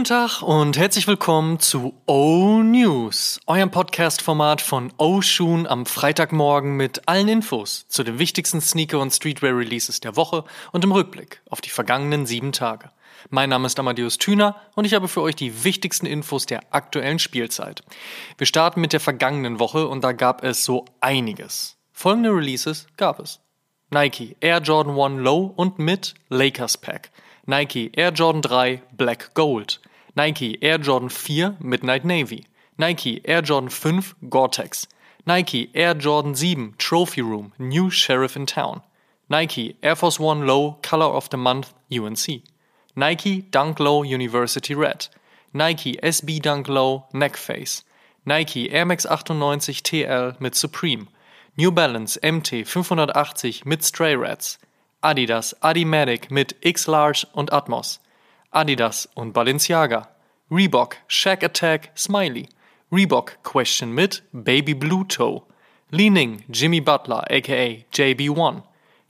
Guten Tag und herzlich willkommen zu O News, eurem Podcast-Format von O Shoon am Freitagmorgen mit allen Infos zu den wichtigsten Sneaker- und Streetwear-Releases der Woche und im Rückblick auf die vergangenen sieben Tage. Mein Name ist Amadeus Thüner und ich habe für euch die wichtigsten Infos der aktuellen Spielzeit. Wir starten mit der vergangenen Woche und da gab es so einiges. Folgende Releases gab es. Nike Air Jordan 1 Low und mit Lakers Pack. Nike Air Jordan 3 Black Gold, Nike Air Jordan 4 Midnight Navy, Nike Air Jordan 5 Gore-Tex, Nike Air Jordan 7 Trophy Room New Sheriff in Town, Nike Air Force One Low Color of the Month UNC, Nike Dunk Low University Red, Nike SB Dunk Low Neckface, Nike Air Max 98 TL mit Supreme, New Balance MT 580 mit Stray Rats, Adidas Adimatic mit X-Large und Atmos, Adidas und Balenciaga, Reebok Shack Attack Smiley, Reebok Question mit Baby Blue Toe, Leaning Jimmy Butler aka JB1,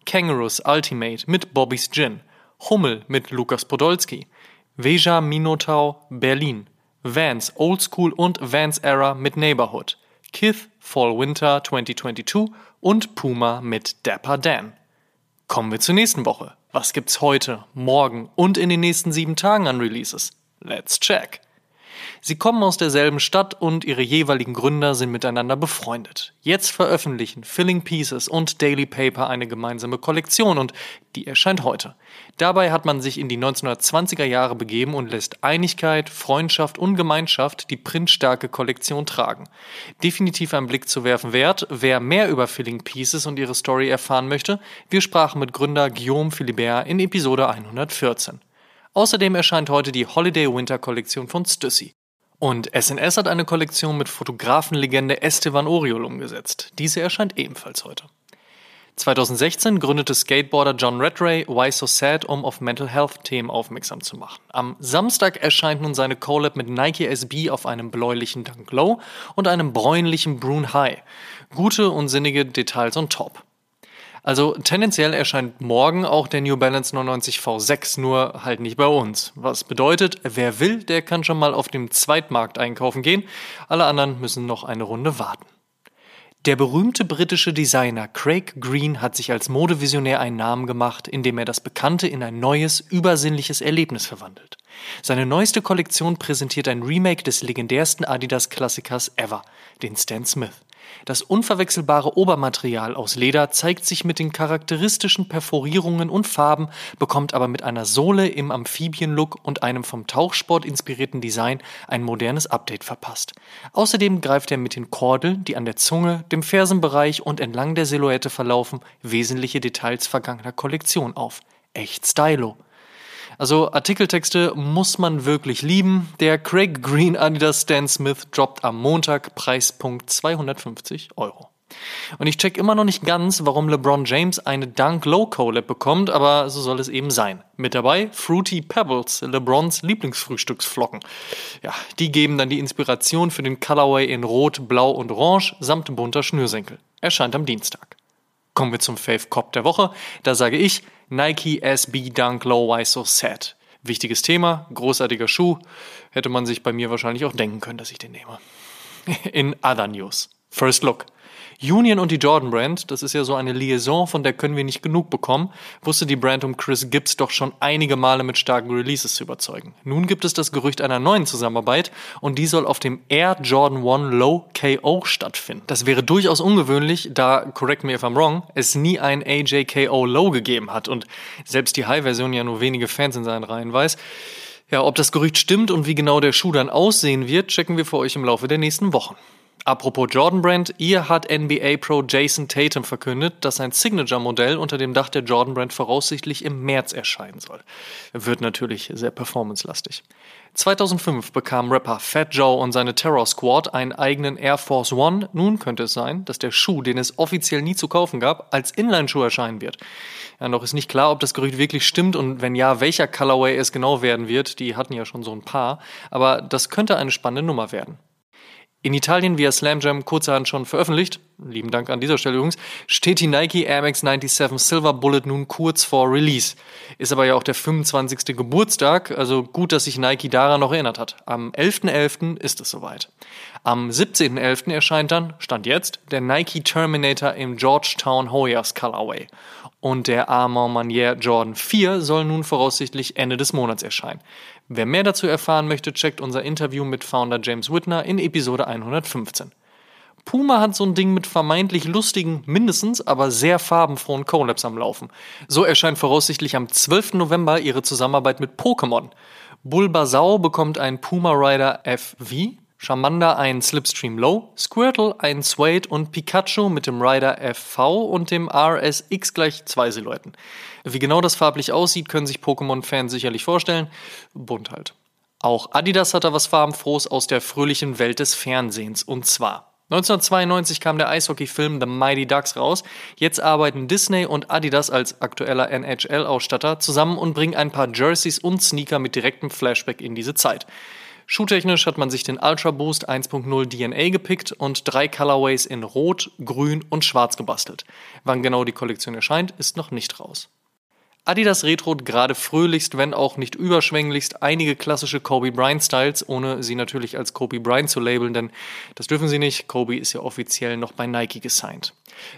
Kangaroos Ultimate mit Bobby's Gin, Hummel mit Lukas Podolski, Veja Minotaur Berlin, Vans Old School und Vans Era mit Neighborhood, Kith Fall Winter 2022 und Puma mit Dapper Dan. Kommen wir zur nächsten Woche. Was gibt's heute, morgen und in den nächsten sieben Tagen an Releases? Let's check. Sie kommen aus derselben Stadt und ihre jeweiligen Gründer sind miteinander befreundet. Jetzt veröffentlichen Filling Pieces und Daily Paper eine gemeinsame Kollektion und die erscheint heute. Dabei hat man sich in die 1920er Jahre begeben und lässt Einigkeit, Freundschaft und Gemeinschaft die printstarke Kollektion tragen. Definitiv ein Blick zu werfen wert. Wer mehr über Filling Pieces und ihre Story erfahren möchte, wir sprachen mit Gründer Guillaume Philibert in Episode 114. Außerdem erscheint heute die Holiday Winter Kollektion von Stussy. Und SNS hat eine Kollektion mit Fotografenlegende Esteban Oriol umgesetzt. Diese erscheint ebenfalls heute. 2016 gründete Skateboarder John Redray Why So Sad, um auf Mental Health Themen aufmerksam zu machen. Am Samstag erscheint nun seine Collab mit Nike SB auf einem bläulichen Dunk Low und einem bräunlichen Brune High. Gute und sinnige Details on top. Also tendenziell erscheint morgen auch der New Balance 99 V6, nur halt nicht bei uns. Was bedeutet, wer will, der kann schon mal auf dem Zweitmarkt einkaufen gehen. Alle anderen müssen noch eine Runde warten. Der berühmte britische Designer Craig Green hat sich als Modevisionär einen Namen gemacht, indem er das Bekannte in ein neues, übersinnliches Erlebnis verwandelt. Seine neueste Kollektion präsentiert ein Remake des legendärsten Adidas-Klassikers ever, den Stan Smith. Das unverwechselbare Obermaterial aus Leder zeigt sich mit den charakteristischen Perforierungen und Farben, bekommt aber mit einer Sohle im Amphibienlook und einem vom Tauchsport inspirierten Design ein modernes Update verpasst. Außerdem greift er mit den Kordeln, die an der Zunge, dem Fersenbereich und entlang der Silhouette verlaufen, wesentliche Details vergangener Kollektion auf. Echt stylo. Also Artikeltexte muss man wirklich lieben. Der Craig Green Adidas Stan Smith droppt am Montag Preispunkt 250 Euro. Und ich check immer noch nicht ganz, warum LeBron James eine Dunk Low Collab bekommt, aber so soll es eben sein. Mit dabei Fruity Pebbles, LeBrons Lieblingsfrühstücksflocken. Ja, die geben dann die Inspiration für den Colorway in Rot, Blau und Orange samt bunter Schnürsenkel. Erscheint am Dienstag. Kommen wir zum Fave Cop der Woche. Da sage ich Nike SB Dunk Low Why So Sad. Wichtiges Thema, großartiger Schuh. Hätte man sich bei mir wahrscheinlich auch denken können, dass ich den nehme. In other news. First Look. Union und die Jordan Brand, das ist ja so eine Liaison, von der können wir nicht genug bekommen, wusste die Brand um Chris Gibbs doch schon einige Male mit starken Releases zu überzeugen. Nun gibt es das Gerücht einer neuen Zusammenarbeit und die soll auf dem Air Jordan 1 Low KO stattfinden. Das wäre durchaus ungewöhnlich, da, correct me if I'm wrong, es nie ein AJKO Low gegeben hat und selbst die High-Version ja nur wenige Fans in seinen Reihen weiß. Ja, ob das Gerücht stimmt und wie genau der Schuh dann aussehen wird, checken wir für euch im Laufe der nächsten Wochen. Apropos Jordan Brand, ihr hat NBA Pro Jason Tatum verkündet, dass sein Signature-Modell unter dem Dach der Jordan Brand voraussichtlich im März erscheinen soll. Wird natürlich sehr performancelastig. 2005 bekam Rapper Fat Joe und seine Terror Squad einen eigenen Air Force One. Nun könnte es sein, dass der Schuh, den es offiziell nie zu kaufen gab, als Inline-Schuh erscheinen wird. Ja, noch ist nicht klar, ob das Gerücht wirklich stimmt und wenn ja, welcher Colorway es genau werden wird. Die hatten ja schon so ein paar. Aber das könnte eine spannende Nummer werden. In Italien via Slam Jam kurzerhand schon veröffentlicht, lieben Dank an dieser Stelle übrigens, steht die Nike Air Max 97 Silver Bullet nun kurz vor Release. Ist aber ja auch der 25. Geburtstag, also gut, dass sich Nike daran noch erinnert hat. Am 11.11. .11. ist es soweit. Am 17.11. erscheint dann, Stand jetzt, der Nike Terminator im Georgetown Hoyas Colorway. Und der Armand Manier Jordan 4 soll nun voraussichtlich Ende des Monats erscheinen. Wer mehr dazu erfahren möchte, checkt unser Interview mit Founder James Whitner in Episode 115. Puma hat so ein Ding mit vermeintlich lustigen, mindestens, aber sehr farbenfrohen Collabs am Laufen. So erscheint voraussichtlich am 12. November ihre Zusammenarbeit mit Pokémon. Bulbasau bekommt ein Puma Rider FV, Charmander ein Slipstream Low, Squirtle ein Suede und Pikachu mit dem Rider FV und dem RSX gleich zwei Silhouetten. Wie genau das farblich aussieht, können sich Pokémon-Fans sicherlich vorstellen. Bunt halt. Auch Adidas hat da was farbenfrohes aus der fröhlichen Welt des Fernsehens. Und zwar 1992 kam der Eishockey-Film The Mighty Ducks raus. Jetzt arbeiten Disney und Adidas als aktueller NHL-Ausstatter zusammen und bringen ein paar Jerseys und Sneaker mit direktem Flashback in diese Zeit. Schuhtechnisch hat man sich den Ultra Boost 1.0 DNA gepickt und drei Colorways in Rot, Grün und Schwarz gebastelt. Wann genau die Kollektion erscheint, ist noch nicht raus. Adidas retrot gerade fröhlichst, wenn auch nicht überschwänglichst, einige klassische Kobe Bryant Styles, ohne sie natürlich als Kobe Bryant zu labeln, denn das dürfen sie nicht. Kobe ist ja offiziell noch bei Nike gesigned.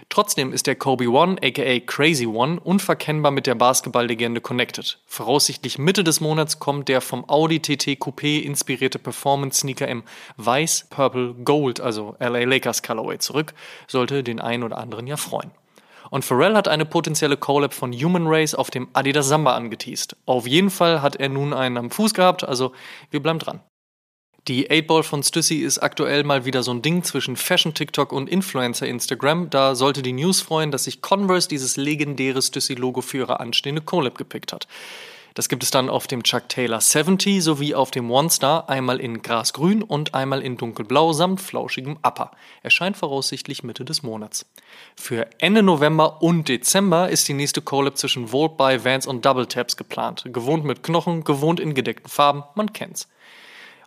Trotzdem ist der Kobe One, aka Crazy One, unverkennbar mit der Basketballlegende connected. Voraussichtlich Mitte des Monats kommt der vom Audi TT Coupé inspirierte Performance-Sneaker im Weiß, Purple, Gold, also LA Lakers Colorway zurück, sollte den einen oder anderen ja freuen. Und Pharrell hat eine potenzielle Collab von Human Race auf dem Adidas Samba angeteased. Auf jeden Fall hat er nun einen am Fuß gehabt, also wir bleiben dran. Die 8-Ball von Stussy ist aktuell mal wieder so ein Ding zwischen Fashion TikTok und Influencer Instagram. Da sollte die News freuen, dass sich Converse dieses legendäre Stussy-Logo für ihre anstehende Collab gepickt hat. Das gibt es dann auf dem Chuck Taylor 70 sowie auf dem One Star einmal in Grasgrün und einmal in Dunkelblau samt flauschigem Upper. Erscheint voraussichtlich Mitte des Monats. Für Ende November und Dezember ist die nächste Collab zwischen Volt by Vans und Double Taps geplant. Gewohnt mit Knochen, gewohnt in gedeckten Farben, man kennt's.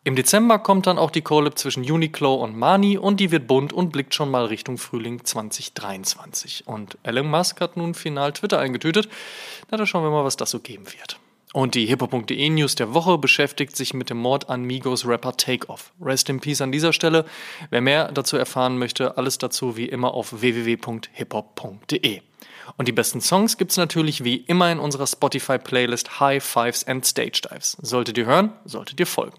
Im Dezember kommt dann auch die Collab zwischen Uniqlo und Mani und die wird bunt und blickt schon mal Richtung Frühling 2023. Und Elon Musk hat nun final Twitter eingetütet. Na, da schauen wir mal, was das so geben wird. Und die hiphop.de News der Woche beschäftigt sich mit dem Mord an Migos Rapper Takeoff. Rest in Peace an dieser Stelle. Wer mehr dazu erfahren möchte, alles dazu wie immer auf www.hiphop.de. Und die besten Songs gibt's natürlich wie immer in unserer Spotify-Playlist High Fives and Stage Dives. Solltet ihr hören, solltet ihr folgen.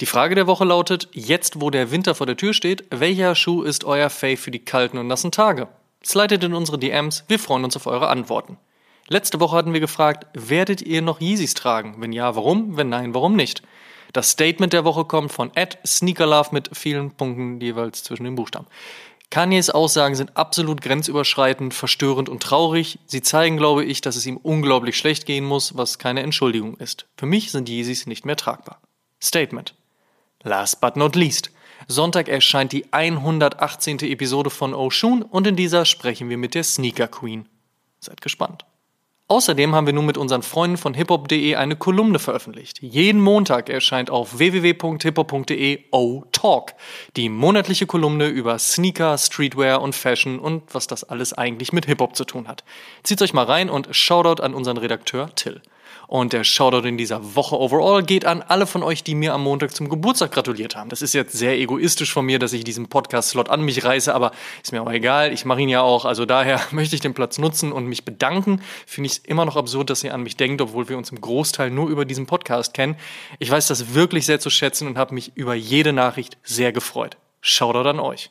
Die Frage der Woche lautet, jetzt wo der Winter vor der Tür steht, welcher Schuh ist euer Fave für die kalten und nassen Tage? Slidet in unsere DMs, wir freuen uns auf eure Antworten. Letzte Woche hatten wir gefragt, werdet ihr noch Yeezys tragen? Wenn ja, warum? Wenn nein, warum nicht? Das Statement der Woche kommt von Ed Sneakerlove mit vielen Punkten jeweils zwischen den Buchstaben. Kanyes Aussagen sind absolut grenzüberschreitend, verstörend und traurig. Sie zeigen, glaube ich, dass es ihm unglaublich schlecht gehen muss, was keine Entschuldigung ist. Für mich sind Yeezys nicht mehr tragbar. Statement. Last but not least. Sonntag erscheint die 118. Episode von Oshun und in dieser sprechen wir mit der Sneaker Queen. Seid gespannt. Außerdem haben wir nun mit unseren Freunden von hiphop.de eine Kolumne veröffentlicht. Jeden Montag erscheint auf www.hiphop.de O-Talk, die monatliche Kolumne über Sneaker, Streetwear und Fashion und was das alles eigentlich mit Hip-Hop zu tun hat. Zieht euch mal rein und Shoutout an unseren Redakteur Till. Und der Shoutout in dieser Woche overall geht an alle von euch, die mir am Montag zum Geburtstag gratuliert haben. Das ist jetzt sehr egoistisch von mir, dass ich diesen Podcast-Slot an mich reiße, aber ist mir auch egal. Ich mache ihn ja auch. Also daher möchte ich den Platz nutzen und mich bedanken. Finde ich es immer noch absurd, dass ihr an mich denkt, obwohl wir uns im Großteil nur über diesen Podcast kennen. Ich weiß das wirklich sehr zu schätzen und habe mich über jede Nachricht sehr gefreut. Shoutout an euch.